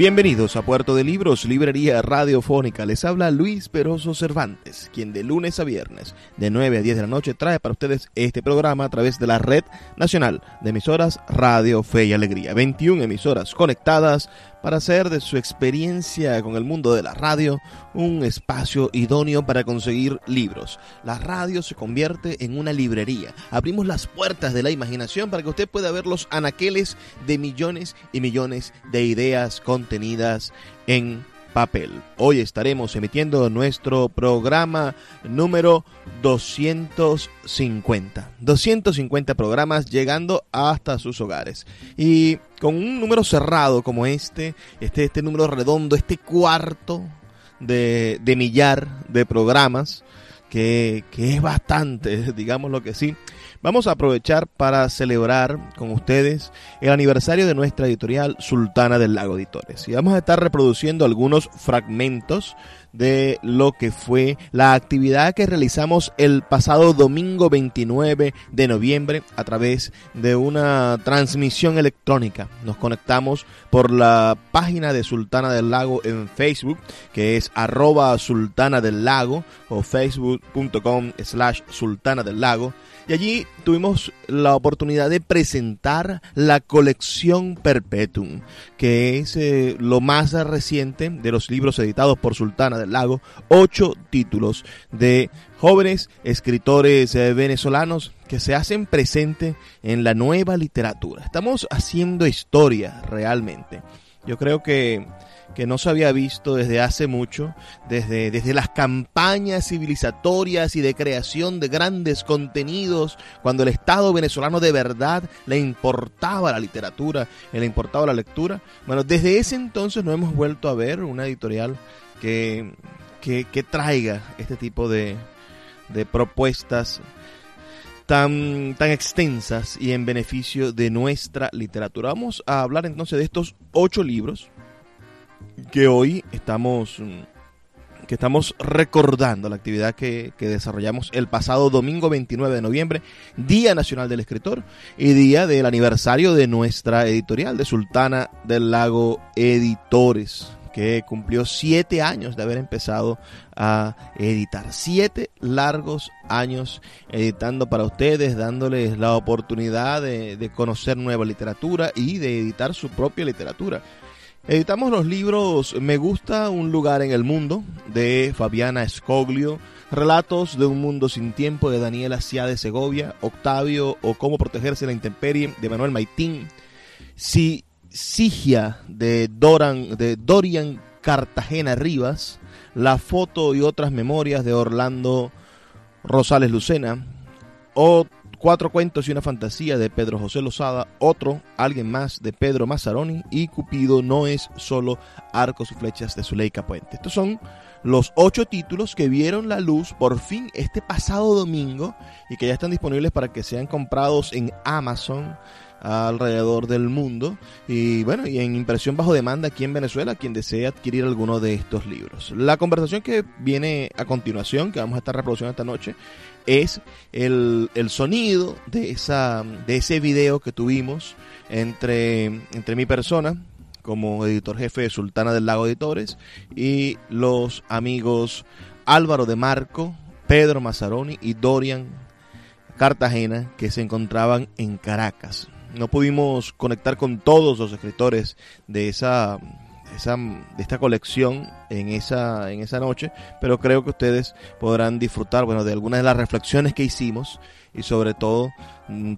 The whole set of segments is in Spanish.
Bienvenidos a Puerto de Libros, Librería Radiofónica. Les habla Luis Peroso Cervantes, quien de lunes a viernes, de 9 a 10 de la noche, trae para ustedes este programa a través de la Red Nacional de Emisoras Radio Fe y Alegría. 21 emisoras conectadas para hacer de su experiencia con el mundo de la radio un espacio idóneo para conseguir libros. La radio se convierte en una librería. Abrimos las puertas de la imaginación para que usted pueda ver los anaqueles de millones y millones de ideas contenidas en papel. Hoy estaremos emitiendo nuestro programa número 250. 250 programas llegando hasta sus hogares. Y con un número cerrado como este, este, este número redondo, este cuarto de, de millar de programas, que, que es bastante, digamos lo que sí. Vamos a aprovechar para celebrar con ustedes el aniversario de nuestra editorial Sultana del Lago Editores. Y vamos a estar reproduciendo algunos fragmentos de lo que fue la actividad que realizamos el pasado domingo 29 de noviembre a través de una transmisión electrónica. Nos conectamos por la página de Sultana del Lago en Facebook, que es arroba sultana del lago o facebook.com slash sultana del lago y allí tuvimos la oportunidad de presentar la colección Perpetuum, que es eh, lo más reciente de los libros editados por Sultana del Lago, ocho títulos de jóvenes escritores eh, venezolanos que se hacen presente en la nueva literatura. Estamos haciendo historia realmente. Yo creo que que no se había visto desde hace mucho, desde, desde las campañas civilizatorias y de creación de grandes contenidos, cuando el Estado venezolano de verdad le importaba la literatura, le importaba la lectura. Bueno, desde ese entonces no hemos vuelto a ver una editorial que, que, traiga este tipo de, de propuestas tan, tan extensas y en beneficio de nuestra literatura. Vamos a hablar entonces de estos ocho libros que hoy estamos que estamos recordando la actividad que, que, desarrollamos el pasado domingo 29 de noviembre, Día Nacional del Escritor y día del aniversario de nuestra editorial de Sultana del Lago Editores, que cumplió siete años de haber empezado a editar. Siete largos años editando para ustedes, dándoles la oportunidad de, de conocer nueva literatura y de editar su propia literatura. Editamos los libros Me gusta un lugar en el mundo de Fabiana Scoglio, Relatos de un mundo sin tiempo de Daniela Cia de Segovia, Octavio o Cómo protegerse la intemperie de Manuel Maitín, Sigia de, Doran, de Dorian Cartagena Rivas, La foto y otras memorias de Orlando Rosales Lucena, o Cuatro cuentos y una fantasía de Pedro José Lozada, otro, alguien más de Pedro Mazzaroni y Cupido no es solo arcos y flechas de Zuleika Puente. Estos son los ocho títulos que vieron la luz por fin este pasado domingo y que ya están disponibles para que sean comprados en Amazon alrededor del mundo y bueno y en impresión bajo demanda aquí en Venezuela quien desee adquirir alguno de estos libros la conversación que viene a continuación que vamos a estar reproduciendo esta noche es el, sonido de, esa, de ese video que tuvimos entre, entre mi persona como editor jefe de Sultana del Lago Editores y los amigos Álvaro de Marco, Pedro Mazzaroni y Dorian Cartagena que se encontraban en Caracas. No pudimos conectar con todos los escritores de esa, esa, de esta colección en esa, en esa noche, pero creo que ustedes podrán disfrutar bueno, de algunas de las reflexiones que hicimos y sobre todo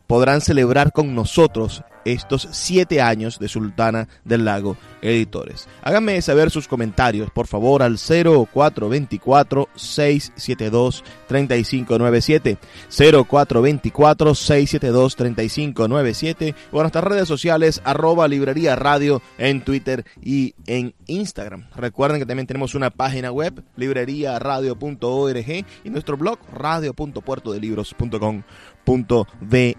podrán celebrar con nosotros estos siete años de Sultana del Lago Editores. Háganme saber sus comentarios, por favor, al 0424-672-3597. 0424-672-3597 o nuestras redes sociales, arroba librería radio en Twitter y en Instagram. Recuerden que también tenemos una página web, libreriaradio.org y nuestro blog, radio.puertodelibros.com .ve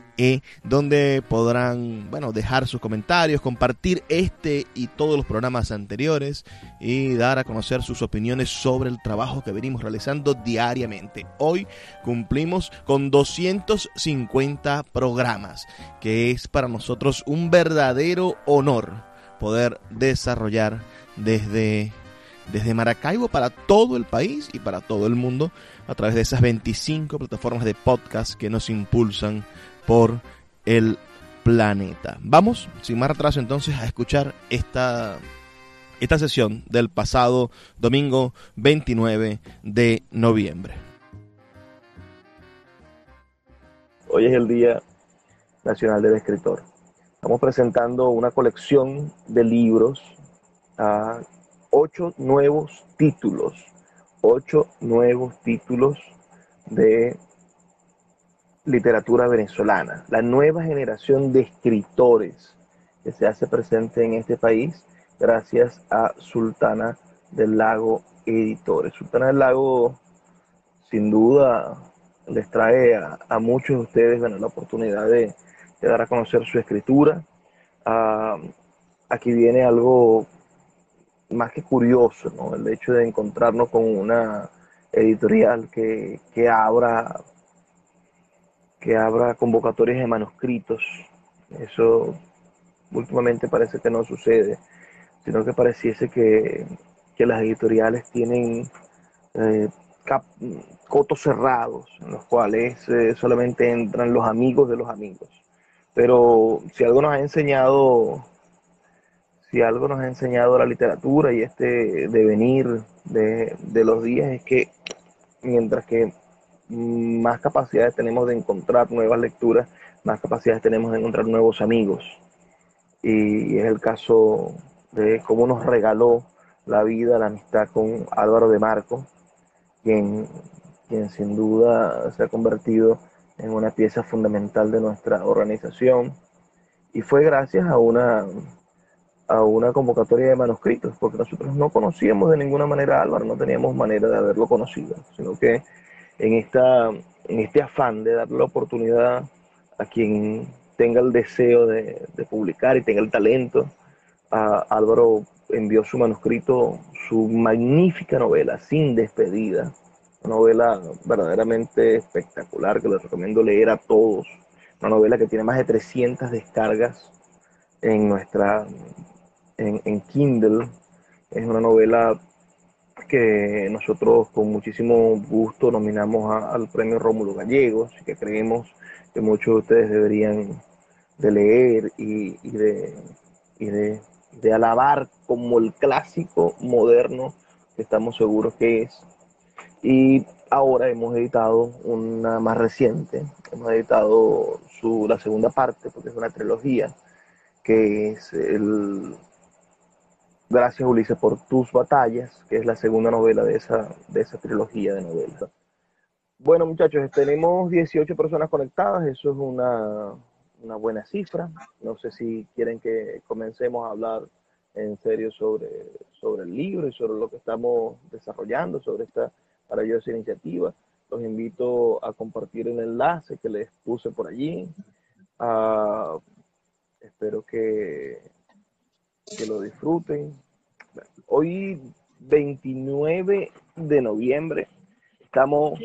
donde podrán bueno dejar sus comentarios compartir este y todos los programas anteriores y dar a conocer sus opiniones sobre el trabajo que venimos realizando diariamente. Hoy cumplimos con 250 programas que es para nosotros un verdadero honor poder desarrollar desde desde Maracaibo para todo el país y para todo el mundo a través de esas 25 plataformas de podcast que nos impulsan por el planeta. Vamos, sin más retraso entonces, a escuchar esta, esta sesión del pasado domingo 29 de noviembre. Hoy es el Día Nacional del Escritor. Estamos presentando una colección de libros a ocho nuevos títulos ocho nuevos títulos de literatura venezolana, la nueva generación de escritores que se hace presente en este país gracias a Sultana del Lago Editores. Sultana del Lago sin duda les trae a, muchos de ustedes la oportunidad de, dar a conocer su escritura. Ah, aquí viene algo más que curioso, ¿no? El hecho de encontrarnos con una editorial que, que abra que abra convocatorias de manuscritos. Eso últimamente parece que no sucede, sino que pareciese que, las editoriales tienen eh, cotos cerrados, en los cuales eh, solamente entran los amigos de los amigos. Pero si algo nos ha enseñado si algo nos ha enseñado la literatura y este devenir de, los días es que mientras que más capacidades tenemos de encontrar nuevas lecturas, más capacidades tenemos de encontrar nuevos amigos. Y es el caso de cómo nos regaló la vida, la amistad con Álvaro de Marco, quien, quien sin duda se ha convertido en una pieza fundamental de nuestra organización. Y fue gracias a una a una convocatoria de manuscritos, porque nosotros no conocíamos de ninguna manera a Álvaro, no teníamos manera de haberlo conocido, sino que en, esta, en este afán de darle la oportunidad a quien tenga el deseo de, publicar y tenga el talento, a Álvaro envió su manuscrito, su magnífica novela, Sin despedida, una novela verdaderamente espectacular que les recomiendo leer a todos, una novela que tiene más de 300 descargas en nuestra en, Kindle. Es una novela que nosotros con muchísimo gusto nominamos al premio Rómulo Gallegos y que creemos que muchos de ustedes deberían de leer y, de, y de, de, alabar como el clásico moderno que estamos seguros que es. Y ahora hemos editado una más reciente, hemos editado su, la segunda parte, porque es una trilogía, que es el Gracias Ulises por tus batallas, que es la segunda novela de esa, de esa trilogía de novelas. Bueno muchachos, tenemos 18 personas conectadas, eso es una, una buena cifra. No sé si quieren que comencemos a hablar en serio sobre, sobre el libro y sobre lo que estamos desarrollando, sobre esta maravillosa iniciativa. Los invito a compartir el enlace que les puse por allí. Ah, espero que, que lo disfruten. Hoy, 29 de noviembre, estamos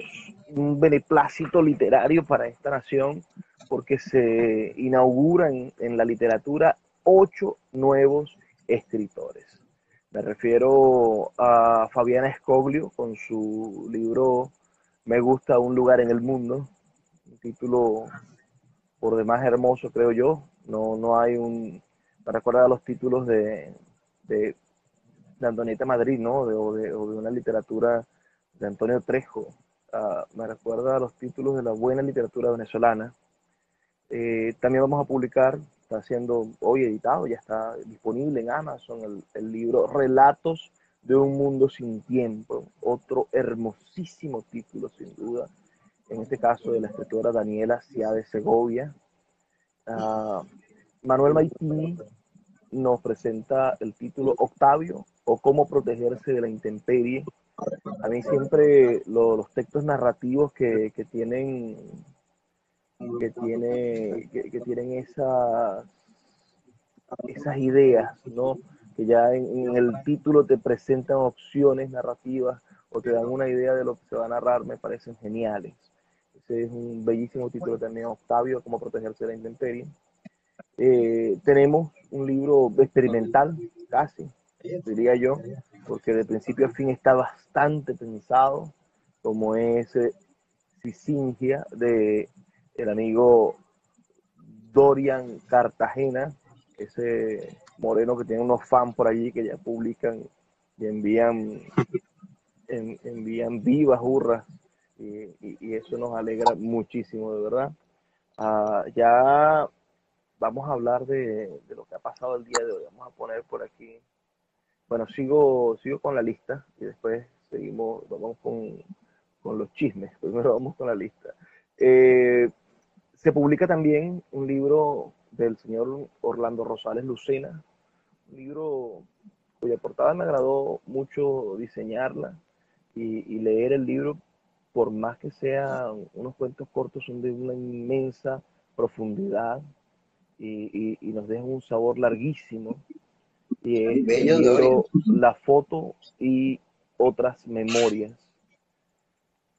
un beneplácito literario para esta nación porque se inauguran en la literatura ocho nuevos escritores. Me refiero a Fabiana Escoglio con su libro Me gusta un lugar en el mundo, un título por demás hermoso, creo yo. No, no hay un, me recuerda a los títulos de, Antonieta Madrid, ¿no? De, o, de, una literatura de Antonio Trejo. Ah, me recuerda a los títulos de la buena literatura venezolana. Eh, también vamos a publicar, está siendo hoy editado, ya está disponible en Amazon, el, libro Relatos de un mundo sin tiempo, otro hermosísimo título sin duda, en este caso de la escritora Daniela Cia de Segovia. Ah, Manuel Maitini nos presenta el título Octavio o cómo protegerse de la intemperie. A mí siempre los textos narrativos que, tienen que tiene que, tienen esas esas ideas, ¿no? Que ya en, el título te presentan opciones narrativas o te dan una idea de lo que se va a narrar, me parecen geniales. Ese es un bellísimo título también, Octavio, Cómo protegerse de la intemperie. Eh, tenemos un libro experimental, casi, diría yo, porque de principio a fin está bastante pensado, como es eh, Sisingia de el amigo Dorian Cartagena, ese moreno que tiene unos fans por allí que ya publican y envían, envían vivas hurras y, eso nos alegra muchísimo, de verdad. Ah, ya vamos a hablar de, lo que ha pasado el día de hoy. Vamos a poner por aquí. Bueno, sigo, sigo con la lista y después seguimos, vamos con, los chismes. Primero vamos con la lista. Eh, se publica también un libro del señor Orlando Rosales Lucena, un libro cuya portada me agradó mucho diseñarla y, leer el libro, por más que sean unos cuentos cortos, son de una inmensa profundidad y, nos dejan un sabor larguísimo. Y es libro La foto y otras memorias.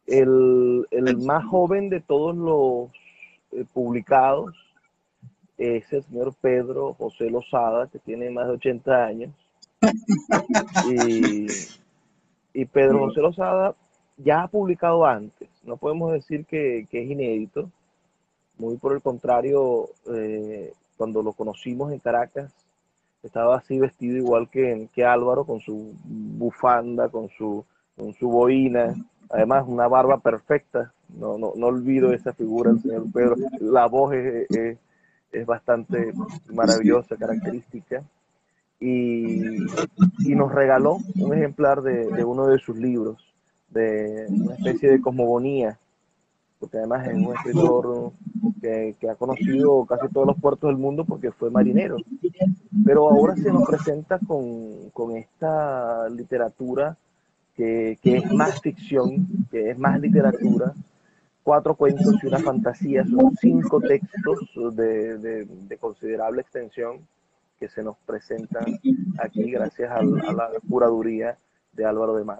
El, el más joven de todos los eh, publicados es el señor Pedro José Lozada, que tiene más de 80 años. Y, Pedro José Lozada ya ha publicado antes. No podemos decir que, es inédito. Muy por el contrario, eh, cuando lo conocimos en Caracas, estaba así vestido igual que, Álvaro, con su bufanda, con su, con su boina, además una barba perfecta, no, no, no olvido esa figura del señor Pedro, la voz es, es, bastante maravillosa, característica, y, y, nos regaló un ejemplar de, de, uno de sus libros, de una especie de cosmogonía, porque además es un escritor que, que, ha conocido casi todos los puertos del mundo porque fue marinero. Pero ahora se nos presenta con, con esta literatura que, es más ficción, que es más literatura, cuatro cuentos y una fantasía, son cinco textos de, considerable extensión que se nos presentan aquí gracias a, la curaduría de Álvaro de Mar.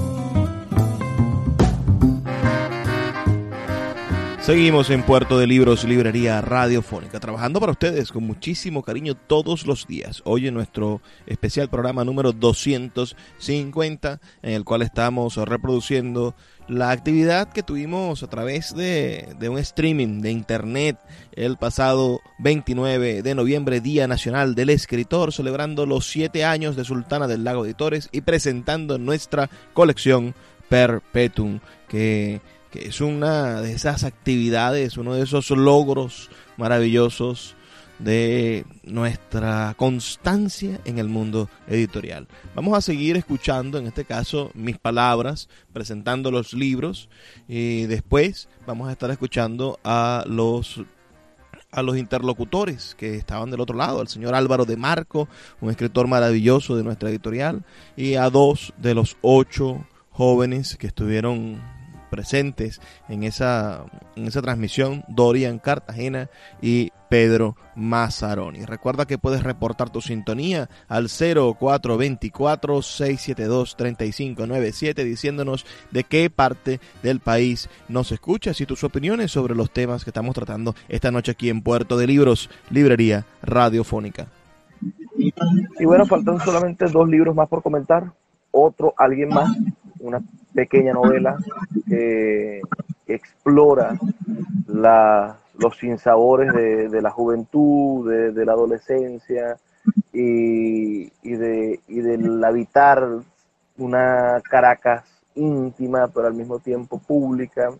Seguimos en Puerto de Libros, Librería Radiofónica, trabajando para ustedes con muchísimo cariño todos los días. Hoy en nuestro especial programa número 250, en el cual estamos reproduciendo la actividad que tuvimos a través de, de, un streaming de internet el pasado 29 de noviembre, Día Nacional del Escritor, celebrando los siete años de Sultana del Lago Editores y presentando nuestra colección Perpetuum, que que es una de esas actividades, uno de esos logros maravillosos de nuestra constancia en el mundo editorial. Vamos a seguir escuchando, en este caso, mis palabras, presentando los libros y después vamos a estar escuchando a los a los interlocutores que estaban del otro lado, al señor Álvaro de Marco, un escritor maravilloso de nuestra editorial, y a dos de los ocho jóvenes que estuvieron presentes en esa, en esa transmisión, Dorian Cartagena y Pedro Mazzaroni. Recuerda que puedes reportar tu sintonía al 0424-672-3597 diciéndonos de qué parte del país nos escuchas y tus opiniones sobre los temas que estamos tratando esta noche aquí en Puerto de Libros, Librería Radiofónica. Y bueno, faltan solamente dos libros más por comentar. Otro, alguien más, una pequeña novela que, explora los sinsabores de, la juventud, de, la adolescencia y, de, del habitar una Caracas íntima, pero al mismo tiempo pública.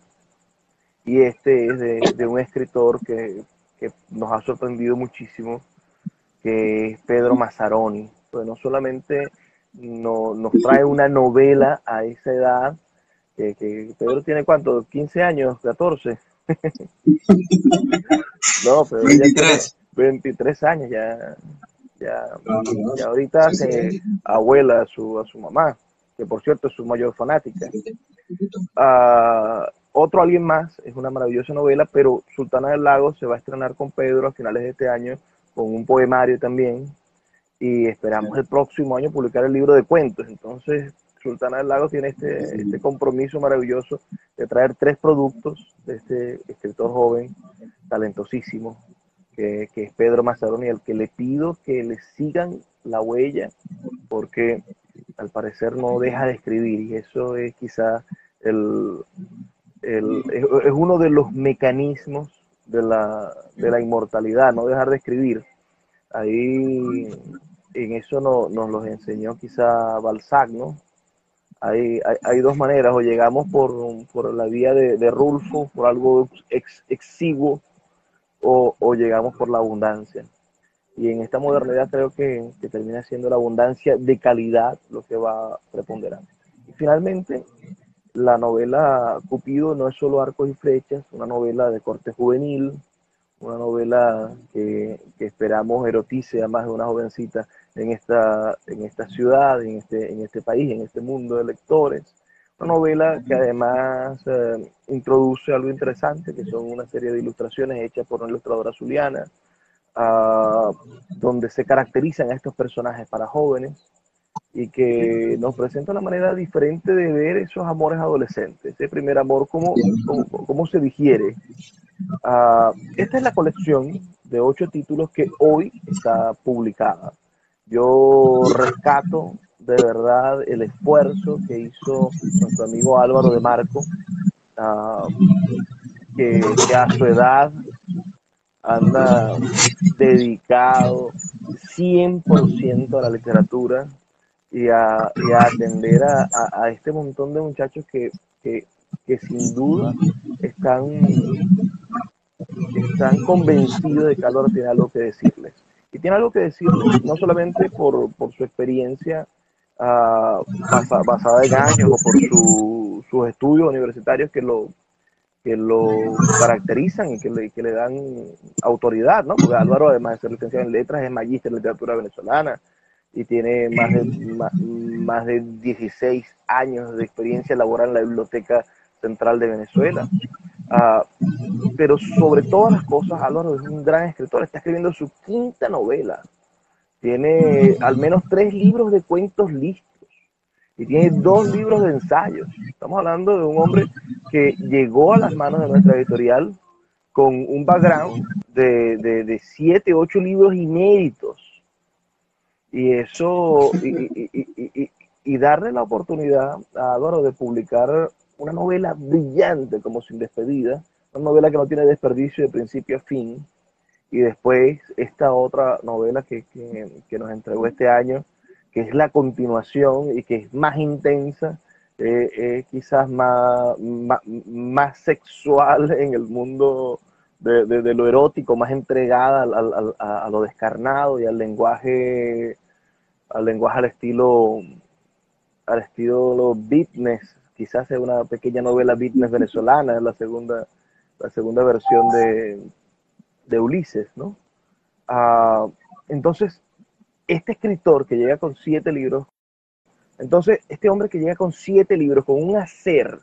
Y este es de, un escritor que, nos ha sorprendido muchísimo, que es Pedro Mazzaroni. Pues no solamente no, nos trae una novela a esa edad, que, Pedro tiene cuánto, 15 años, 14. no, pero 23. 23 años ya. Ya, ya ahorita hace abuela a su, a su mamá, que por cierto es su mayor fanática. Uh, otro alguien más, es una maravillosa novela, pero Sultana del Lago se va a estrenar con Pedro a finales de este año, con un poemario también, y esperamos el próximo año publicar el libro de cuentos. Entonces, Sultana del Lago tiene este, este compromiso maravilloso de traer tres productos de este escritor joven, talentosísimo, que, es Pedro Mazzaroni, al que le pido que le sigan la huella, porque al parecer no deja de escribir, y eso es quizá el, el, es uno de los mecanismos de la, de la inmortalidad, no dejar de escribir. Ahí en eso no, nos los enseñó quizá Balzac, ¿no? Hay, hay, dos maneras, o llegamos por, por la vía de, de, Rulfo, por algo ex, exiguo, o, o, llegamos por la abundancia. Y en esta modernidad creo que, que, termina siendo la abundancia de calidad lo que va preponderando. Y finalmente, la novela Cupido no es solo arcos y flechas, una novela de corte juvenil, una novela que, que esperamos erotice a más de una jovencita en esta, en esta ciudad, en este, en este país, en este mundo de lectores. Una novela que además eh, introduce algo interesante, que son una serie de ilustraciones hechas por una ilustradora zuliana, ah, donde se caracterizan a estos personajes para jóvenes y que nos presenta una manera diferente de ver esos amores adolescentes, ese primer amor, cómo, cómo, se digiere. Ah, esta es la colección de ocho títulos que hoy está publicada. Yo rescato de verdad el esfuerzo que hizo nuestro amigo Álvaro de Marco, ah, que, a su edad anda dedicado 100% a la literatura y a, atender a, este montón de muchachos que, sin duda están, están convencidos de que Álvaro tiene algo que decirles y tiene algo que decir, no solamente por, su experiencia uh, basada en años o por sus estudios universitarios que lo, que lo caracterizan y que le, que le dan autoridad, ¿no? Porque Álvaro, además de ser licenciado en letras, es magíster en literatura venezolana y tiene más de, más, de 16 años de experiencia laboral en la Biblioteca Central de Venezuela. Ah, pero sobre todas las cosas, Álvaro es un gran escritor, está escribiendo su quinta novela. Tiene al menos tres libros de cuentos listos y tiene dos libros de ensayos. Estamos hablando de un hombre que llegó a las manos de nuestra editorial con un background de, de, siete, ocho libros inéditos. Y eso, y, y darle la oportunidad a Álvaro de publicar una novela brillante como Sin Despedida, una novela que no tiene desperdicio de principio a fin, y después esta otra novela que, nos entregó este año, que es la continuación y que es más intensa, eh, quizás más, más, sexual en el mundo de, lo erótico, más entregada a, lo descarnado y al lenguaje, al lenguaje al estilo, al estilo business quizás es una pequeña novela business venezolana, es la segunda, la segunda versión de, de Ulises, ¿no? Ah, entonces, este escritor que llega con siete libros, entonces, este hombre que llega con siete libros, con un hacer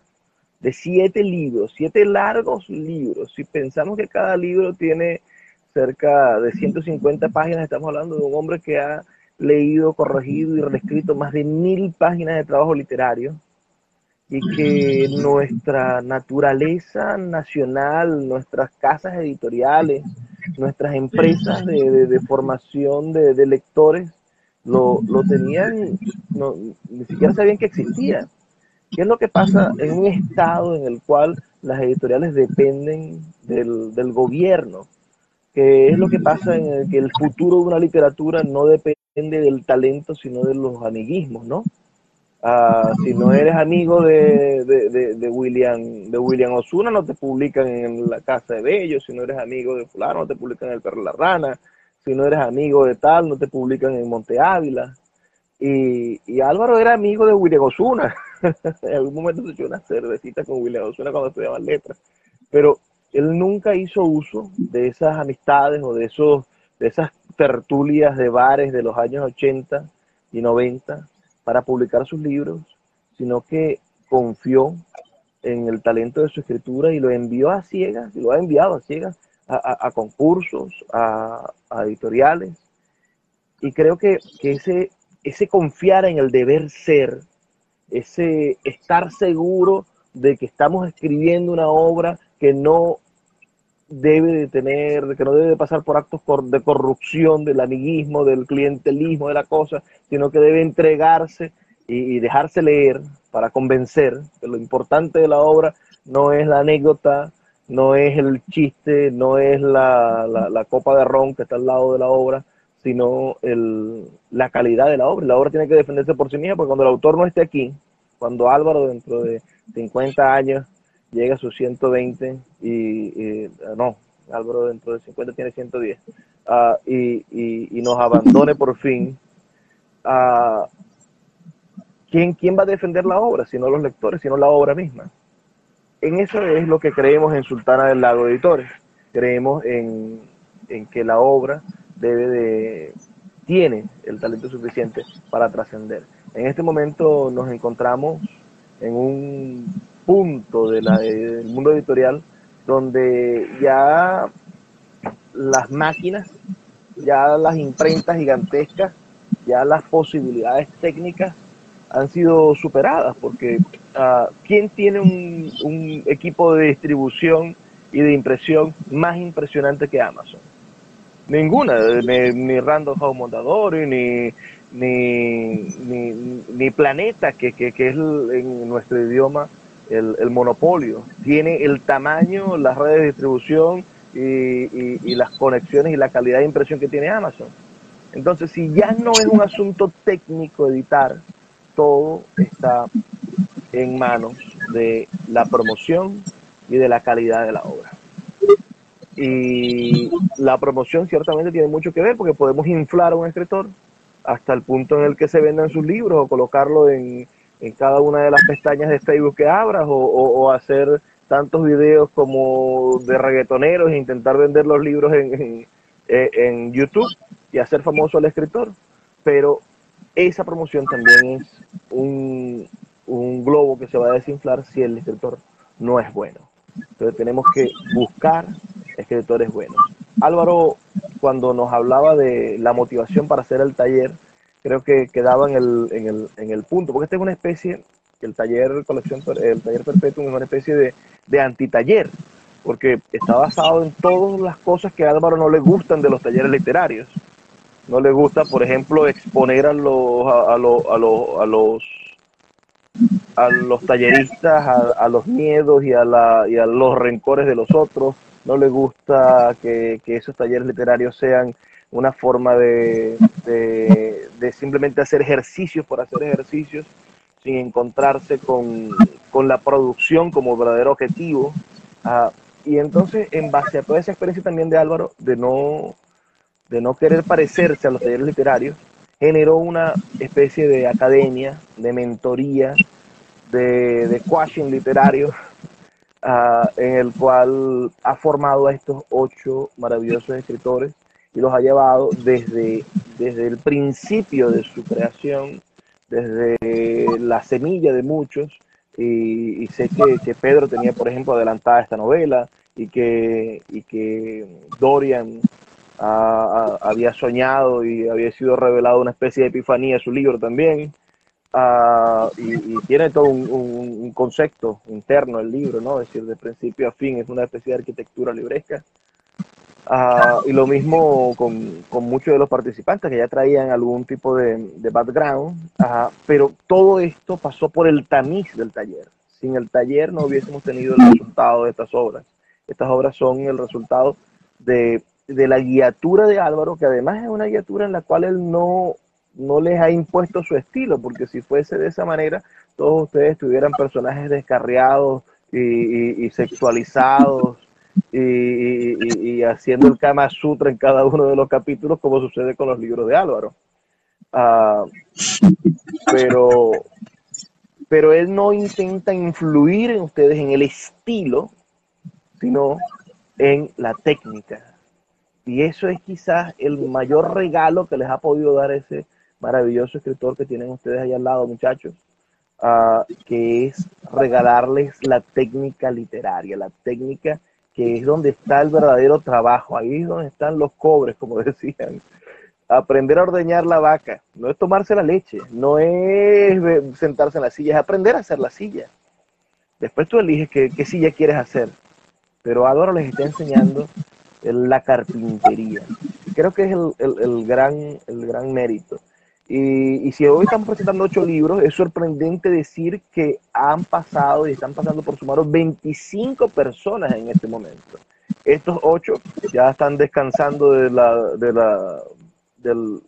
de siete libros, siete largos libros, si pensamos que cada libro tiene cerca de 150 páginas, estamos hablando de un hombre que ha leído, corregido y reescrito más de mil páginas de trabajo literario y que nuestra naturaleza nacional, nuestras casas editoriales, nuestras empresas de, formación de, lectores lo, tenían, ni siquiera sabían que existía. ¿Qué es lo que pasa en un estado en el cual las editoriales dependen del, del gobierno? ¿Qué es lo que pasa en el que el futuro de una literatura no depende del talento, sino de los amiguismos, ¿no? Ah, si no eres amigo de, de, William de William Osuna, no te publican en la Casa de Bello. Si no eres amigo de fulano, no te publican en El Perro de la Rana. Si no eres amigo de tal, no te publican en Monte Ávila. Y, y Álvaro era amigo de William Osuna. en algún momento se echó una cervecita con William Osuna cuando estudiaba letras. Pero él nunca hizo uso de esas amistades o de, esos, de esas tertulias de bares de los años 80 y 90 para publicar sus libros, sino que confió en el talento de su escritura y lo envió a ciegas, y lo ha enviado a ciegas a, concursos, a, editoriales. Y creo que, ese, ese confiar en el deber ser, ese estar seguro de que estamos escribiendo una obra que no debe de tener, que no debe de pasar por actos de corrupción, del amiguismo, del clientelismo de la cosa, sino que debe entregarse y, dejarse leer para convencer que lo importante de la obra no es la anécdota, no es el chiste, no es la, la, copa de ron que está al lado de la obra, sino el, la calidad de la obra. La obra tiene que defenderse por sí misma, porque cuando el autor no esté aquí, cuando Álvaro dentro de 50 años llega a sus 120 y, no, Álvaro dentro de 50 tiene 110 ah, y, y, nos abandone por fin, uh, ¿quién, ¿quién va a defender la obra? Si no los lectores, sino la obra misma. En eso es lo que creemos en Sultana del Lago Editores. Creemos en, en que la obra debe de, tiene el talento suficiente para trascender. En este momento nos encontramos en un punto de la, del mundo editorial donde ya las máquinas, ya las imprentas gigantescas, ya las posibilidades técnicas han sido superadas, porque uh, ¿quién tiene un, equipo de distribución y de impresión más impresionante que Amazon? Ninguna, ni, ni Random House Montadori, ni, ni, ni, Planeta, que, que, que es en nuestro idioma el, monopolio, tiene el tamaño, las redes de distribución y, las conexiones y la calidad de impresión que tiene Amazon. Entonces, si ya no es un asunto técnico editar, todo está en manos de la promoción y de la calidad de la obra. Y la promoción ciertamente tiene mucho que ver porque podemos inflar a un escritor hasta el punto en el que se vendan sus libros o colocarlo en, en cada una de las pestañas de Facebook que abras o, hacer tantos videos como de reggaetoneros e intentar vender los libros en, en, YouTube y hacer famoso al escritor. Pero esa promoción también es un, un globo que se va a desinflar si el escritor no es bueno. Entonces tenemos que buscar escritores buenos. Álvaro, cuando nos hablaba de la motivación para hacer el taller, creo que quedaba en el, en el, en el punto, porque esta es una especie, el taller colección, el taller perpetuo es una especie de, de antitaller, porque está basado en todas las cosas que a Álvaro no le gustan de los talleres literarios. No le gusta, por ejemplo, exponer a los, a, a, los, a los a los talleristas, a, los miedos y a, la, y a los rencores de los otros. No le gusta que esos talleres literarios sean una forma de, de, simplemente hacer ejercicios por hacer ejercicios, sin encontrarse con, con la producción como verdadero objetivo. Ah, y entonces, en base a toda esa experiencia también de Álvaro, de no, de no querer parecerse a los talleres literarios, generó una especie de academia, de mentoría, de, de quashing literario, ah, en el cual ha formado a estos ocho maravillosos escritores y los ha llevado desde, desde el principio de su creación, desde la semilla de muchos, y, sé que, que, Pedro tenía, por ejemplo, adelantada esta novela, y que, y que Dorian había soñado y había sido revelado una especie de epifanía en su libro también. Ah, y, tiene todo un, concepto interno el libro, ¿no? Es decir, de principio a fin es una especie de arquitectura libresca. Ah, y lo mismo con, con, muchos de los participantes que ya traían algún tipo de, de background, pero todo esto pasó por el tamiz del taller. Sin el taller no hubiésemos tenido el resultado de estas obras. Estas obras son el resultado de, de la guiatura de Álvaro, que además es una guiatura en la cual él no, no les ha impuesto su estilo, porque si fuese de esa manera, todos ustedes tuvieran personajes descarriados y sexualizados y, haciendo el Kama Sutra en cada uno de los capítulos, como sucede con los libros de Álvaro. Ah, pero, pero él no intenta influir en ustedes en el estilo, sino en la técnica. Y eso es quizás el mayor regalo que les ha podido dar ese maravilloso escritor que tienen ustedes ahí al lado, muchachos, ah, que es regalarles la técnica literaria, la técnica que es donde está el verdadero trabajo, ahí es donde están los cobres, como decían. Aprender a ordeñar la vaca, no es tomarse la leche, no es sentarse en la silla, es aprender a hacer la silla. Después tú eliges qué, silla quieres hacer, pero Álvaro les está enseñando la carpintería. Creo que es el, gran, el gran mérito. Y, si hoy estamos presentando ocho libros, es sorprendente decir que han pasado y están pasando por su mano 25 personas en este momento. Estos ocho ya están descansando de la, de la, del,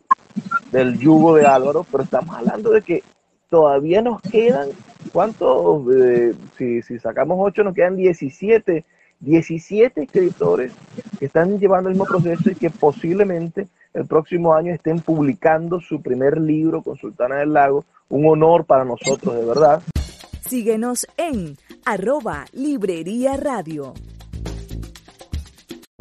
del yugo de Álvaro, pero estamos hablando de que todavía nos quedan, ¿cuántos? Eh, si, si sacamos ocho, nos quedan 17, 17 escritores que están llevando el mismo proceso y que posiblemente el próximo año estén publicando su primer libro con Sultana del Lago. Un honor para nosotros, de verdad. Síguenos en arroba Librería Radio.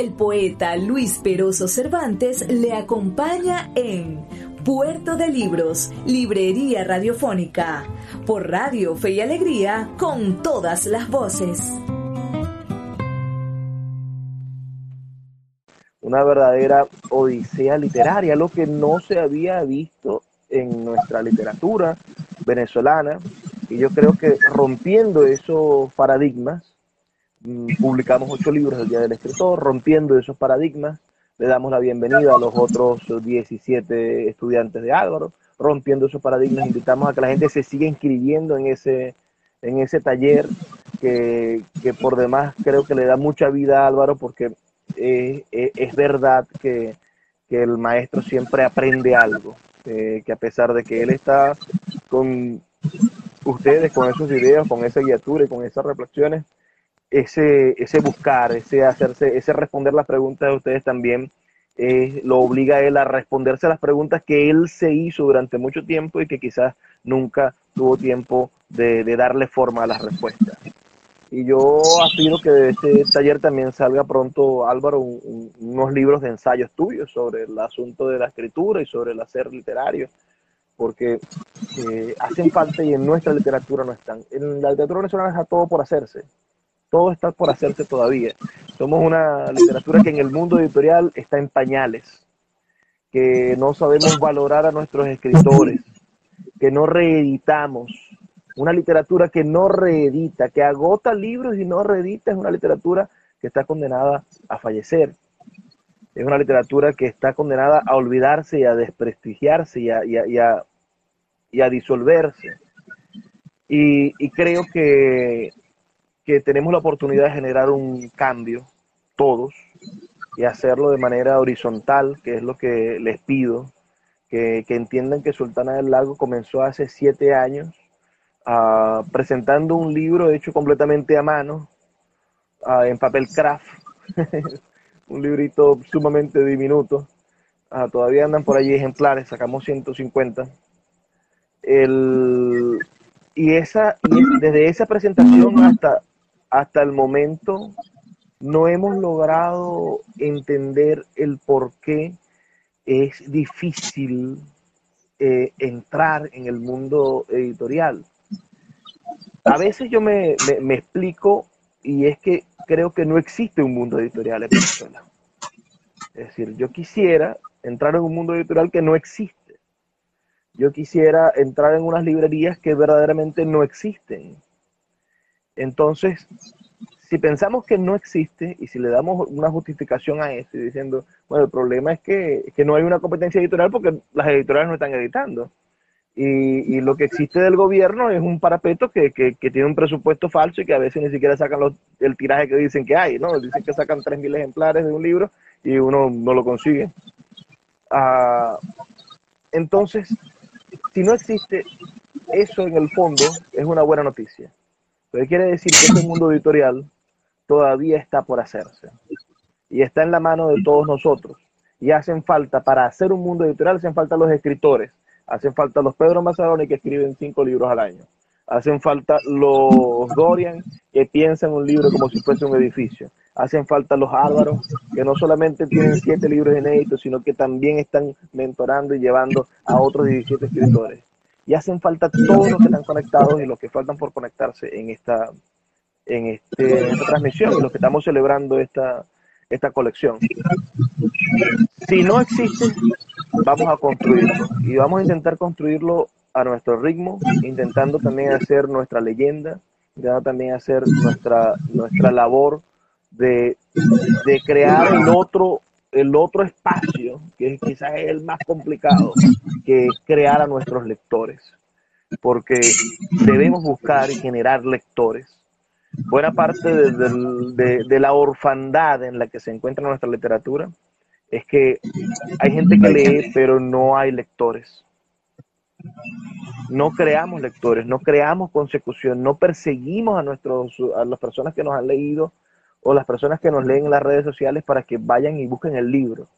El poeta Luis Peroso Cervantes le acompaña en Puerto de Libros, Librería Radiofónica, por Radio Fe y Alegría, con todas las voces. Una verdadera odisea literaria, lo que no se había visto en nuestra literatura venezolana, y yo creo que rompiendo esos paradigmas, publicamos ocho libros el Día del Escritor, rompiendo esos paradigmas. Le damos la bienvenida a los otros 17 estudiantes de Álvaro, rompiendo esos paradigmas. Invitamos a que la gente se siga inscribiendo en ese, en ese taller que, por demás creo que le da mucha vida a Álvaro porque es, verdad que, el maestro siempre aprende algo, que a pesar de que él está con ustedes, con esos videos, con esa guiatura y con esas reflexiones, ese, ese buscar, ese hacerse, ese responder las preguntas de ustedes también lo obliga a él a responderse a las preguntas que él se hizo durante mucho tiempo y que quizás nunca tuvo tiempo de, darle forma a las respuestas. Y yo aspiro que de este taller también salga pronto, Álvaro, unos libros de ensayos tuyos sobre el asunto de la escritura y sobre el hacer literario, porque eh, hacen falta y en nuestra literatura no están. En la literatura venezolana está todo por hacerse todo está por hacerse todavía. Somos una literatura que en el mundo editorial está en pañales, que no sabemos valorar a nuestros escritores, que no reeditamos. Una literatura que no reedita, que agota libros y no reedita, es una literatura que está condenada a fallecer. Es una literatura que está condenada a olvidarse y a desprestigiarse y a, y a, disolverse. y creo que que tenemos la oportunidad de generar un cambio, todos, y hacerlo de manera horizontal, que es lo que les pido, que, entiendan que Sultana del Lago comenzó hace siete años ah, presentando un libro hecho completamente a mano, ah, en papel craft, un librito sumamente diminuto. Ah, todavía andan por allí ejemplares, sacamos 150. El, y esa, desde esa presentación hasta, hasta el momento no hemos logrado entender el por qué es difícil eh, entrar en el mundo editorial. A veces yo me, me, explico y es que creo que no existe un mundo editorial en Venezuela. Es decir, yo quisiera entrar en un mundo editorial que no existe. Yo quisiera entrar en unas librerías que verdaderamente no existen. Entonces, si pensamos que no existe y si le damos una justificación a eso y diciendo, bueno, el problema es que, no hay una competencia editorial porque las editoriales no están editando. Y, lo que existe del gobierno es un parapeto que, tiene un presupuesto falso y que a veces ni siquiera sacan el tiraje que dicen que hay, ¿no? Dicen que sacan 3.000 ejemplares de un libro y uno no lo consigue. Ah, entonces, si no existe eso en el fondo, es una buena noticia. Pero quiere decir que este mundo editorial todavía está por hacerse. Y está en la mano de todos nosotros. Y hacen falta, para hacer un mundo editorial, hacen falta los escritores. Hacen falta los Pedro Mazaroni que escriben cinco libros al año. Hacen falta los Dorian que piensan un libro como si fuese un edificio. Hacen falta los Álvaros que no solamente tienen siete libros inéditos, sino que también están mentorando y llevando a otros 17 escritores. Y hacen falta todos los que están conectados y los que faltan por conectarse en esta, en, este, esta transmisión y los que estamos celebrando esta, esta colección. Si no existe, vamos a construirlo y vamos a intentar construirlo a nuestro ritmo, intentando también hacer nuestra leyenda, intentando también hacer nuestra, nuestra labor de, de crear el otro, el otro espacio, que quizás es el más complicado, que crear a nuestros lectores, porque debemos buscar y generar lectores buena parte de, la orfandad en la que se encuentra nuestra literatura es que hay gente que lee, pero no hay lectores. No creamos lectores, no creamos consecución, no perseguimos a, nuestros, a las personas que nos han leído o las personas que nos leen en las redes sociales para que vayan y busquen el libro.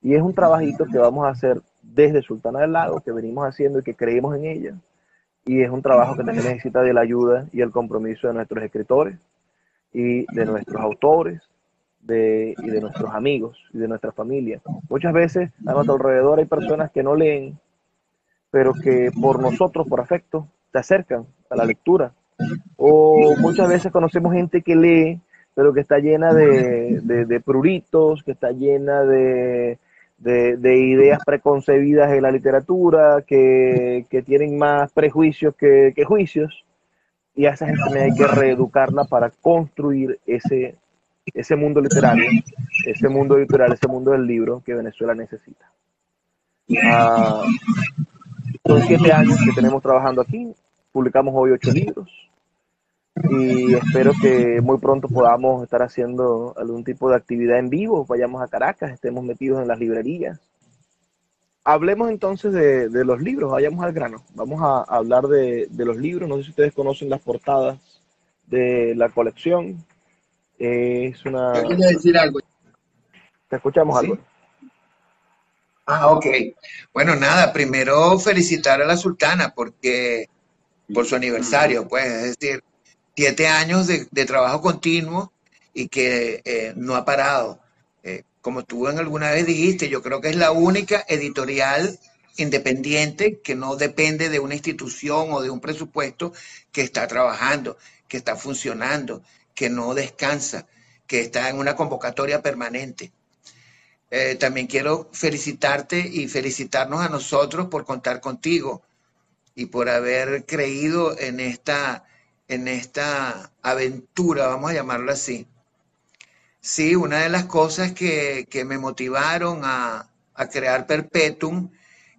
Y es un trabajito que vamos a hacer desde Sultana del Lago, que venimos haciendo y que creemos en ella y es un trabajo que también necesita de la ayuda y el compromiso de nuestros escritores y de nuestros autores de, y de nuestros amigos y de nuestra familia. Muchas veces a nuestro alrededor hay personas que no leen, pero que por nosotros, por afecto, se acercan a la lectura. O muchas veces conocemos gente que lee, pero que está llena de, de pruritos, que está llena de, de, ideas preconcebidas en la literatura, que, tienen más prejuicios que, juicios, y a esa gente hay que reeducarla para construir ese, ese mundo literario, ese mundo editorial, ese mundo del libro que Venezuela necesita. Ah, son siete años que tenemos trabajando aquí, publicamos hoy ocho libros, y espero que muy pronto podamos estar haciendo algún tipo de actividad en vivo, vayamos a Caracas, estemos metidos en las librerías. Hablemos entonces de, los libros, vayamos al grano. Vamos a hablar de, los libros, no sé si ustedes conocen las portadas de la colección. es una... decir algo. Te escuchamos algo. Ah, ok. Bueno, nada, primero felicitar a la sultana porque por su aniversario, pues, es decir, siete años de, trabajo continuo y que eh, no ha parado. Eh, como tú en alguna vez dijiste, yo creo que es la única editorial independiente que no depende de una institución o de un presupuesto que está trabajando, que está funcionando, que no descansa, que está en una convocatoria permanente. Eh, también quiero felicitarte y felicitarnos a nosotros por contar contigo y por haber creído en esta en esta aventura, vamos a llamarlo así. Sí, una de las cosas que, me motivaron a, crear Perpetuum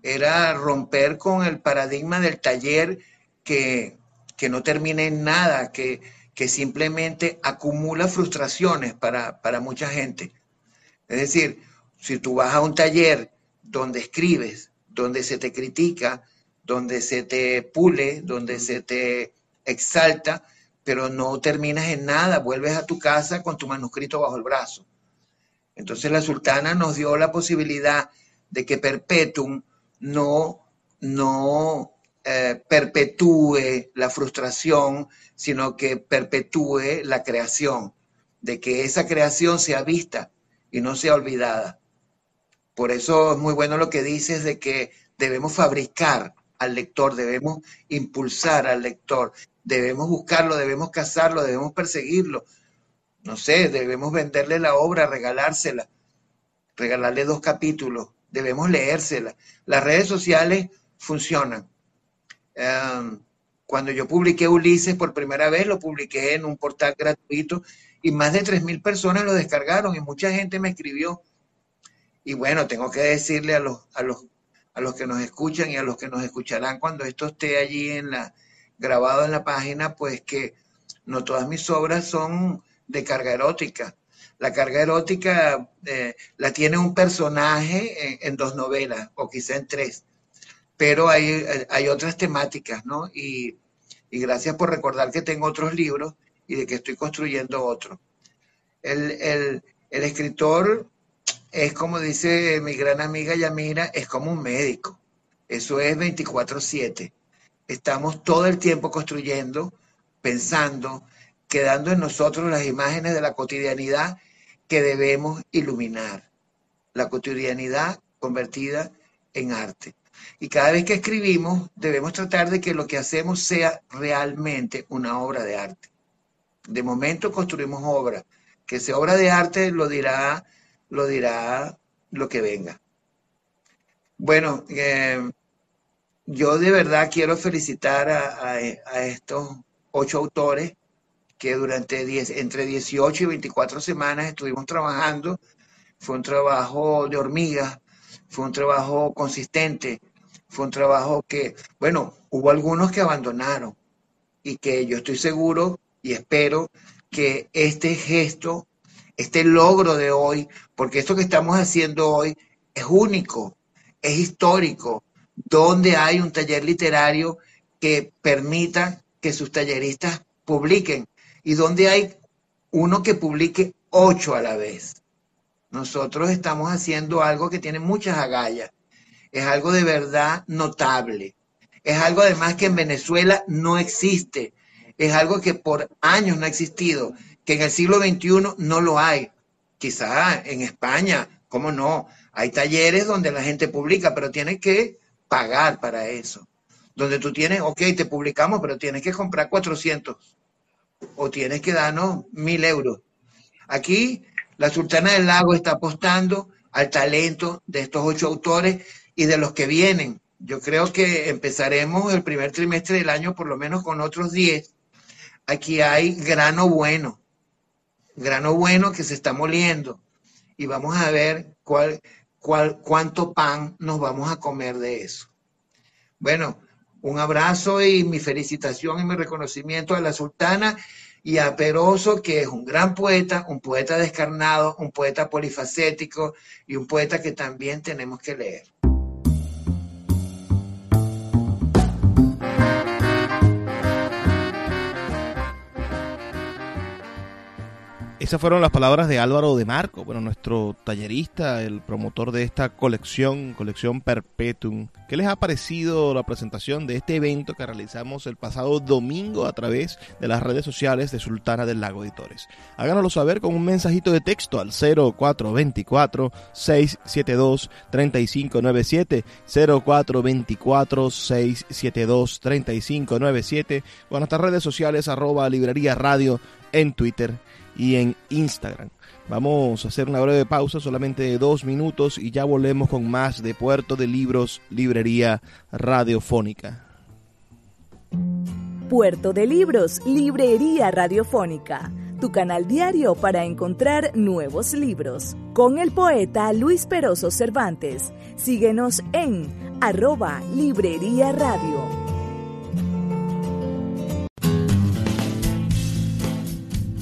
era romper con el paradigma del taller que, no termina en nada, que, que simplemente acumula frustraciones para, para mucha gente. Es decir, si tú vas a un taller donde escribes, donde se te critica, donde se te pule, donde se te exalta, pero no terminas en nada, vuelves a tu casa con tu manuscrito bajo el brazo. Entonces la sultana nos dio la posibilidad de que Perpetuum no, no eh, perpetúe la frustración, sino que perpetúe la creación, de que esa creación sea vista y no sea olvidada. Por eso es muy bueno lo que dices de que debemos fabricar al lector, debemos impulsar al lector, debemos buscarlo, debemos cazarlo, debemos perseguirlo. No sé, debemos venderle la obra, regalársela, regalarle dos capítulos, debemos leérsela. Las redes sociales funcionan. Em, cuando yo publiqué Ulises por primera vez, lo publiqué en un portal gratuito y más de 3.000 personas lo descargaron y mucha gente me escribió. Y bueno, tengo que decirle a los, a los, a los que nos escuchan y a los que nos escucharán cuando esto esté allí en la, grabado en la página, pues que no todas mis obras son de carga erótica. La carga erótica eh, la tiene un personaje en, dos novelas o quizá en tres, pero hay, hay otras temáticas, ¿no? Y, y, gracias por recordar que tengo otros libros y de que estoy construyendo otro. El, el, el escritor es como dice mi gran amiga Yamira, es como un médico. Eso es 24/7. Estamos todo el tiempo construyendo, pensando, quedando en nosotros las imágenes de la cotidianidad que debemos iluminar. La cotidianidad convertida en arte. Y cada vez que escribimos, debemos tratar de que lo que hacemos sea realmente una obra de arte. De momento construimos obra. Que sea obra de arte lo dirá, lo dirá lo que venga. Bueno, eh, yo de verdad quiero felicitar a, estos ocho autores que durante entre 18 y 24 semanas estuvimos trabajando. Fue un trabajo de hormiga, fue un trabajo consistente, fue un trabajo que, bueno, hubo algunos que abandonaron y que yo estoy seguro y espero que este gesto, este logro de hoy, porque esto que estamos haciendo hoy es único, es histórico, donde hay un taller literario que permita que sus talleristas publiquen y donde hay uno que publique ocho a la vez. Nosotros estamos haciendo algo que tiene muchas agallas. Es algo de verdad notable. Es algo además que en Venezuela no existe. Es algo que por años no ha existido, que en el siglo XXI no lo hay. Quizá en España, ¿cómo no? Hay talleres donde la gente publica, pero tiene que pagar para eso. Donde tú tienes, ok, te publicamos, pero tienes que comprar 400 o tienes que darnos mil euros. Aquí la Sultana del Lago está apostando al talento de estos ocho autores y de los que vienen. Yo creo que empezaremos el primer trimestre del año por lo menos con otros 10. Aquí hay grano bueno, grano bueno que se está moliendo y vamos a ver cuál, cuánto pan nos vamos a comer de eso. Bueno, un abrazo y mi felicitación y mi reconocimiento a la sultana y a Peroso, que es un gran poeta, un poeta descarnado, un poeta polifacético y un poeta que también tenemos que leer. Esas fueron las palabras de Álvaro de Marco, bueno, nuestro tallerista, el promotor de esta colección, colección Perpetuum. ¿Qué les ha parecido la presentación de este evento que realizamos el pasado domingo a través de las redes sociales de Sultana del Lago Editores? Háganoslo saber con un mensajito de texto al 0424-672-3597, 0424-672-3597 o en nuestras redes sociales arroba librería radio en Twitter y en Instagram. Vamos a hacer una breve pausa, solamente de dos minutos, y ya volvemos con más de Puerto de Libros, Librería Radiofónica. Puerto de Libros, Librería Radiofónica, tu canal diario para encontrar nuevos libros. Con el poeta Luis Peroso Cervantes. Síguenos en arroba Librería Radio.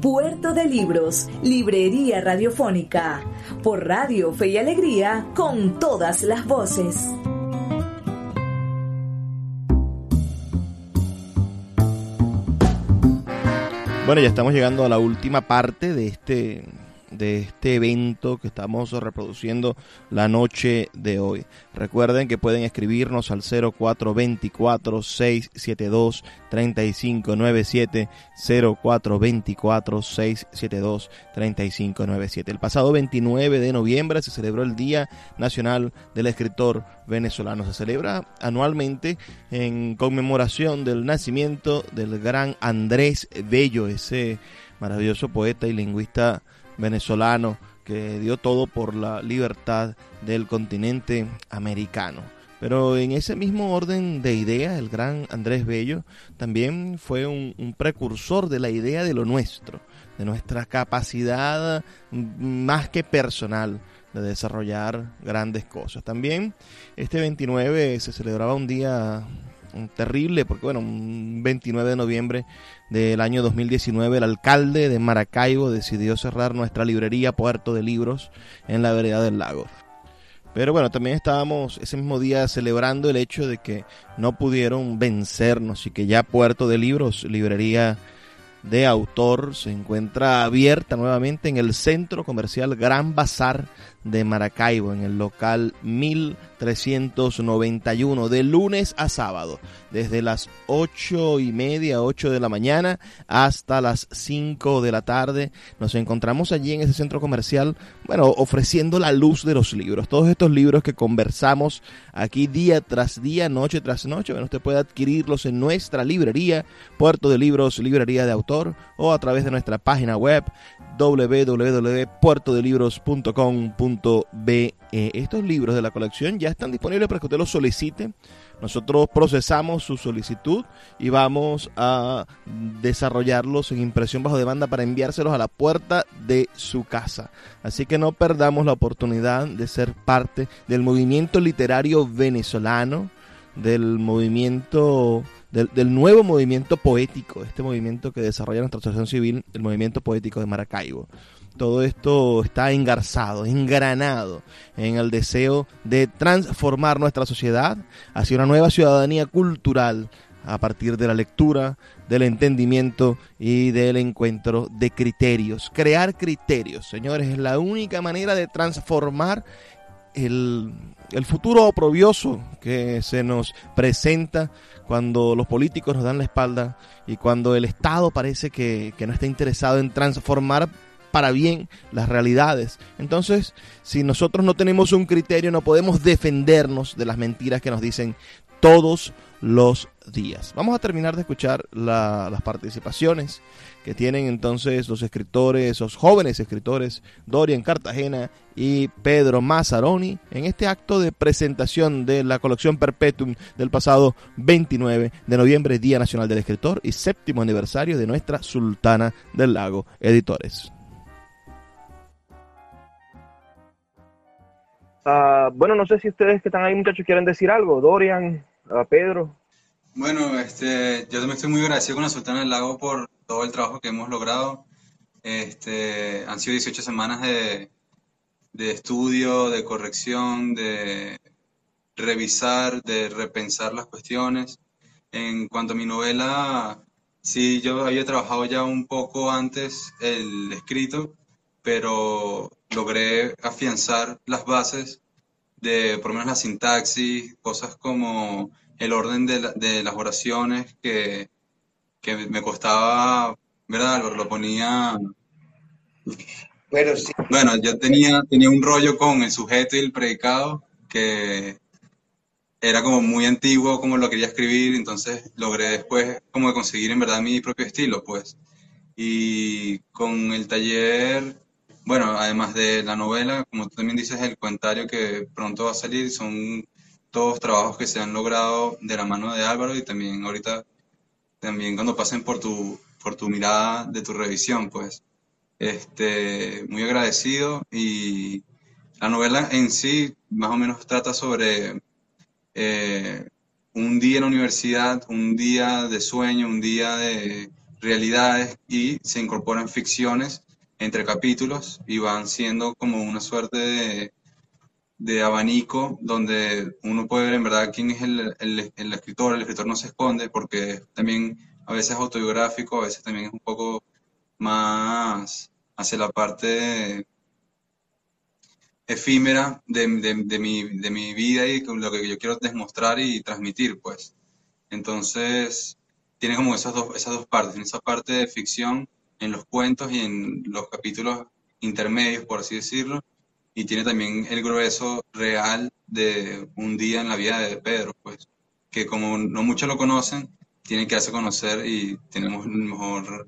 Puerto de Libros, Librería Radiofónica, por Radio Fe y Alegría, con todas las voces. Bueno, ya estamos llegando a la última parte de este de este evento que estamos reproduciendo la noche de hoy. Recuerden que pueden escribirnos al 0424-672-3597, 0424-672-3597. El pasado 29 de noviembre se celebró el Día Nacional del Escritor Venezolano. Se celebra anualmente en conmemoración del nacimiento del gran Andrés Bello, ese maravilloso poeta y lingüista que dio todo por la libertad del continente americano. Pero en ese mismo orden de ideas, el gran Andrés Bello también fue un, precursor de la idea de lo nuestro, de nuestra capacidad más que personal de desarrollar grandes cosas. También este 29 se celebraba un día terrible, porque bueno, un 29 de noviembre del año 2019 el alcalde de Maracaibo decidió cerrar nuestra librería Puerto de Libros en la vereda del lago. Pero bueno, también estábamos ese mismo día celebrando el hecho de que no pudieron vencernos y que ya Puerto de Libros, librería de autor, se encuentra abierta nuevamente en el centro comercial Gran Bazar de Maracaibo, en el local 1391, de lunes a sábado, desde las ocho y media, 8 de la mañana hasta las 5 de la tarde. Nos encontramos allí en ese centro comercial, bueno, ofreciendo la luz de los libros, todos estos libros que conversamos aquí día tras día, noche tras noche. Bueno, usted puede adquirirlos en nuestra librería, Puerto de Libros, Librería de Autor, o a través de nuestra página web www.puertodelibros.com.be. Estos libros de la colección ya están disponibles para que usted los solicite. Nosotros procesamos su solicitud y vamos a desarrollarlos en impresión bajo demanda para enviárselos a la puerta de su casa. Así que no perdamos la oportunidad de ser parte del movimiento literario venezolano, del movimiento del, nuevo movimiento poético, este movimiento que desarrolla nuestra asociación civil, el movimiento poético de Maracaibo. Todo esto está engarzado, engranado en el deseo de transformar nuestra sociedad hacia una nueva ciudadanía cultural a partir de la lectura, del entendimiento y del encuentro de criterios. Crear criterios, señores, es la única manera de transformar el, futuro oprobioso que se nos presenta cuando los políticos nos dan la espalda y cuando el Estado parece que, no está interesado en transformar para bien las realidades. Entonces, si nosotros no tenemos un criterio, no podemos defendernos de las mentiras que nos dicen todos los días. Vamos a terminar de escuchar las participaciones que tienen entonces los escritores, los jóvenes escritores Dorian Cartagena y Pedro Mazzaroni en este acto de presentación de la colección Perpetuum del pasado 29 de noviembre, Día Nacional del Escritor y séptimo aniversario de nuestra Sultana del Lago Editores. Ah, bueno, no sé si ustedes que están ahí muchachos quieren decir algo, Dorian, Pedro. Bueno, este, yo también estoy muy agradecido con la Sultana del Lago por todo el trabajo que hemos logrado. Este, han sido 18 semanas de, de estudio, de corrección, de revisar, de repensar las cuestiones. En cuanto a mi novela, sí, yo había trabajado ya un poco antes el escrito, pero logré afianzar las bases de por lo menos la sintaxis, cosas como el orden de, de las oraciones que, que me costaba, ¿verdad? Lo, lo ponía... Bueno, sí. Bueno, yo tenía, tenía un rollo con el sujeto y el predicado que era como muy antiguo como lo quería escribir, entonces logré después como de conseguir en verdad mi propio estilo, pues. Y con el taller, bueno, además de la novela, como tú también dices, el comentario que pronto va a salir, son todos trabajos que se han logrado de la mano de Álvaro y también ahorita, también cuando pasen por tu, por tu mirada de tu revisión, pues. Este, muy agradecido y la novela en sí más o menos trata sobre eh, un día en la universidad, un día de sueño, un día de realidades y se incorporan ficciones entre capítulos y van siendo como una suerte de, de abanico donde uno puede ver en verdad quién es el, el, el, escritor, el escritor no se esconde porque también a veces es autobiográfico, a veces también es un poco más hacia la parte efímera de, de, de, mi, de mi vida y lo que yo quiero demostrar y transmitir, pues. Entonces, tiene como esas dos, esas dos partes, en esa parte de ficción, en los cuentos y en los capítulos intermedios, por así decirlo, y tiene también el grueso real de un día en la vida de Pedro, pues, que como no muchos lo conocen, tiene que hacer conocer y tenemos el mejor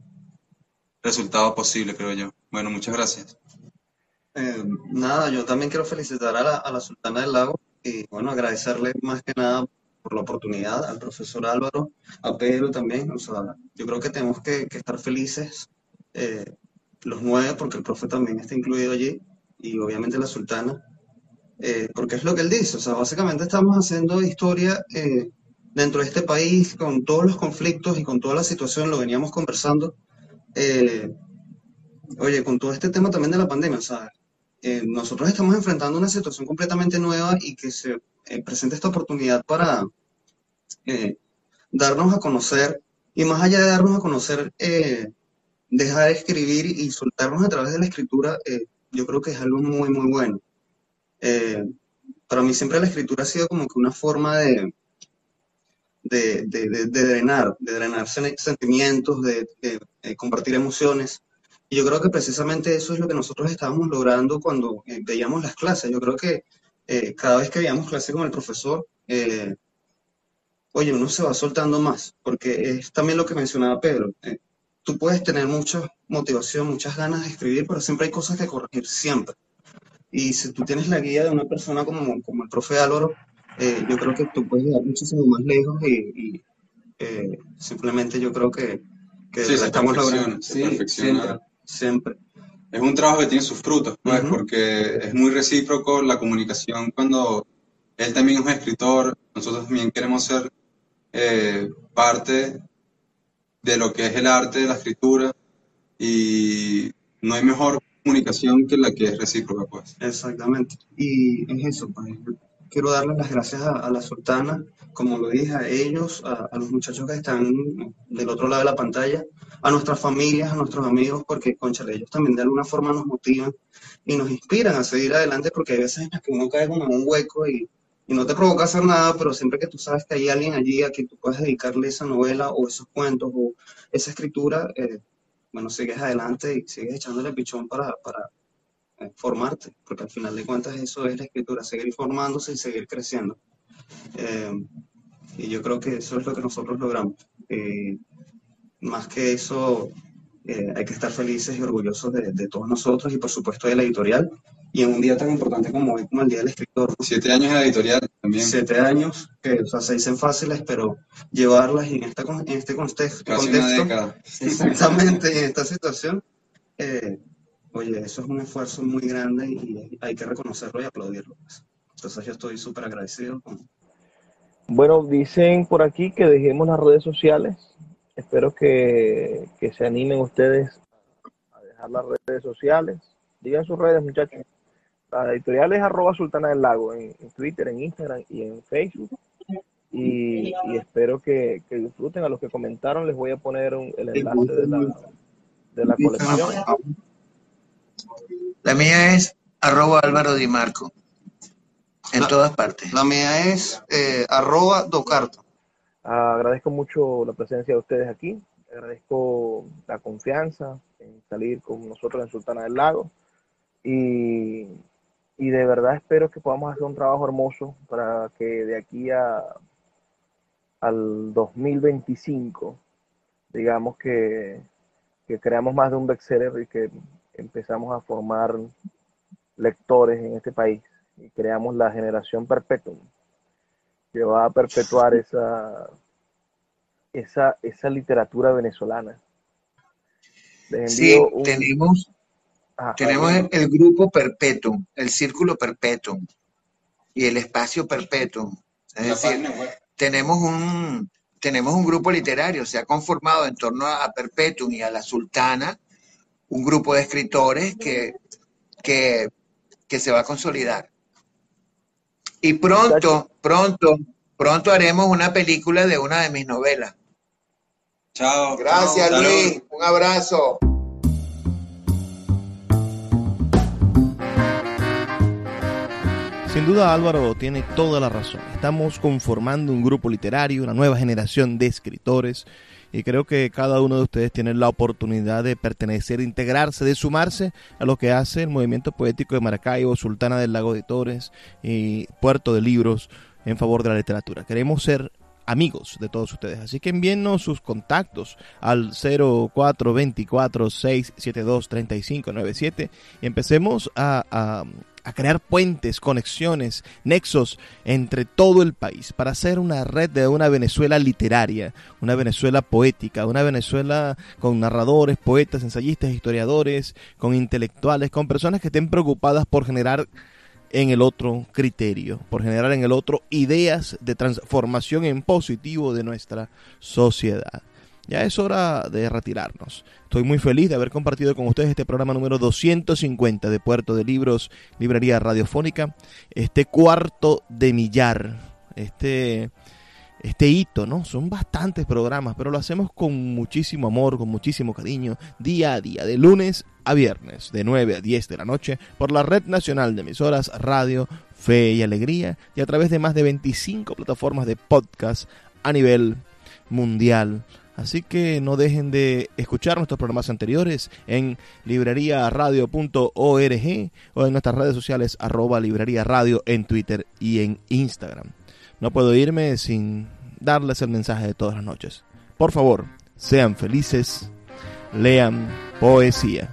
resultado posible, creo yo. Bueno, muchas gracias. Eh, nada, yo también quiero felicitar a la, a la, Sultana del Lago y bueno, agradecerle más que nada por la oportunidad al profesor Álvaro, a Pedro también. O sea, yo creo que tenemos que, que estar felices eh, los nueve, porque el profe también está incluido allí, y obviamente la Sultana, eh, porque es lo que él dice. O sea, básicamente estamos haciendo historia eh, dentro de este país con todos los conflictos y con toda la situación, lo veníamos conversando. oye, con todo este tema también de la pandemia, o sea, eh, nosotros estamos enfrentando una situación completamente nueva y que se eh, presenta esta oportunidad para eh, darnos a conocer y más allá de darnos a conocer, eh, dejar de escribir y soltarnos a través de la escritura, eh, yo creo que es algo muy, muy bueno. para mí siempre la escritura ha sido como que una forma de, de, de, de, de drenar, de drenar sentimientos, de, compartir emociones. Y yo creo que precisamente eso es lo que nosotros estábamos logrando cuando eh, veíamos las clases. Yo creo que eh, cada vez que veíamos clase con el profesor, eh, oye, uno se va soltando más, porque es también lo que mencionaba Pedro. Eh, tú puedes tener mucha motivación, muchas ganas de escribir, pero siempre hay cosas que corregir, siempre. Y si tú tienes la guía de una persona como, como el profe Álvaro, eh, yo creo que tú puedes llegar muchísimo más lejos y, y simplemente yo creo que, que sí, estamos logrando. Sí, siempre. Siempre. Es un trabajo que tiene sus frutos, pues, uh -huh. porque es muy recíproco la comunicación cuando él también es un escritor, nosotros también queremos ser eh, parte de lo que es el arte de la escritura y no hay mejor comunicación que la que es recíproca, pues. Exactamente. Y es eso, pues. Quiero darles las gracias a, la sultana, como lo dije, a ellos, a, los muchachos que están del otro lado de la pantalla, a nuestras familias, a nuestros amigos, porque, conchale, ellos también de alguna forma nos motivan y nos inspiran a seguir adelante, porque hay veces en las que uno cae como en un hueco y, y no te provoca hacer nada, pero siempre que tú sabes que hay alguien allí a quien tú puedes dedicarle esa novela o esos cuentos o esa escritura, eh, bueno, sigues adelante y sigues echándole pichón para, para eh, formarte, porque al final de cuentas eso es la escritura, seguir formándose y seguir creciendo. Eh, y yo creo que eso es lo que nosotros logramos. Más que eso, hay que estar felices y orgullosos de, de, todos nosotros y por supuesto de la editorial. Y en un día tan importante como hoy, como el Día del Escritor. Siete años en la editorial también. Siete años, que o sea, se dicen fáciles, pero llevarlas en, esta, en este contexto. Casi contexto una década. Exactamente, en esta situación. Eh, oye, eso es un esfuerzo muy grande y hay que reconocerlo y aplaudirlo. Entonces yo estoy súper agradecido con, bueno, dicen por aquí que dejemos las redes sociales. Espero que, que, se animen ustedes a dejar las redes sociales. Digan sus redes, muchachos. La editorial es arroba sultana del lago en, en Twitter, en Instagram y en Facebook. Y, y espero que, que, disfruten. A los que comentaron les voy a poner un, el enlace de la, de la colección. La mía es arroba Álvaro Di Marco. En todas partes. La mía es eh, arroba docarto. agradezco mucho la presencia de ustedes aquí. Agradezco la confianza en salir con nosotros en Sultana del Lago. Y, y de verdad espero que podamos hacer un trabajo hermoso para que de aquí a, al 2025, digamos que, que creamos más de un bestseller y que empezamos a formar lectores en este país y creamos la generación perpetua que va a perpetuar esa, esa, esa literatura venezolana. Les sí, un... tenemos, Ajá, tenemos el, el, grupo perpetuum, el círculo perpetuum y el espacio perpetuum. Es decir, tenemos un, tenemos un grupo literario, se ha conformado en torno a Perpetuum y a la Sultana, un grupo de escritores que, que, que se va a consolidar. Y pronto, pronto, pronto haremos una película de una de mis novelas. Chao. Gracias, Chao. Luis. Un abrazo. Sin duda Álvaro tiene toda la razón. Estamos conformando un grupo literario, una nueva generación de escritores y creo que cada uno de ustedes tiene la oportunidad de pertenecer, de integrarse, de sumarse a lo que hace el movimiento poético de Maracaibo, Sultana del Lago de Torres y Puerto de Libros en favor de la literatura. Queremos ser amigos de todos ustedes. Así que envíennos sus contactos al 0424-672-3597 y empecemos a, a, a, crear puentes, conexiones, nexos entre todo el país para hacer una red de una Venezuela literaria, una Venezuela poética, una Venezuela con narradores, poetas, ensayistas, historiadores, con intelectuales, con personas que estén preocupadas por generar en el otro criterio, por generar en el otro ideas de transformación en positivo de nuestra sociedad. Ya es hora de retirarnos. Estoy muy feliz de haber compartido con ustedes este programa número 250 de Puerto de Libros, Librería Radiofónica, este cuarto de millar, este este hito, ¿no? Son bastantes programas, pero lo hacemos con muchísimo amor, con muchísimo cariño, día a día, de lunes a viernes, de 9 a 10 de la noche, por la Red Nacional de Emisoras Radio, Fe y Alegría, y a través de más de 25 plataformas de podcast a nivel mundial. Así que no dejen de escuchar nuestros programas anteriores en libreriaradio.org o en nuestras redes sociales arroba librería radio en Twitter y en Instagram. No puedo irme sin darles el mensaje de todas las noches. Por favor, sean felices, lean poesía.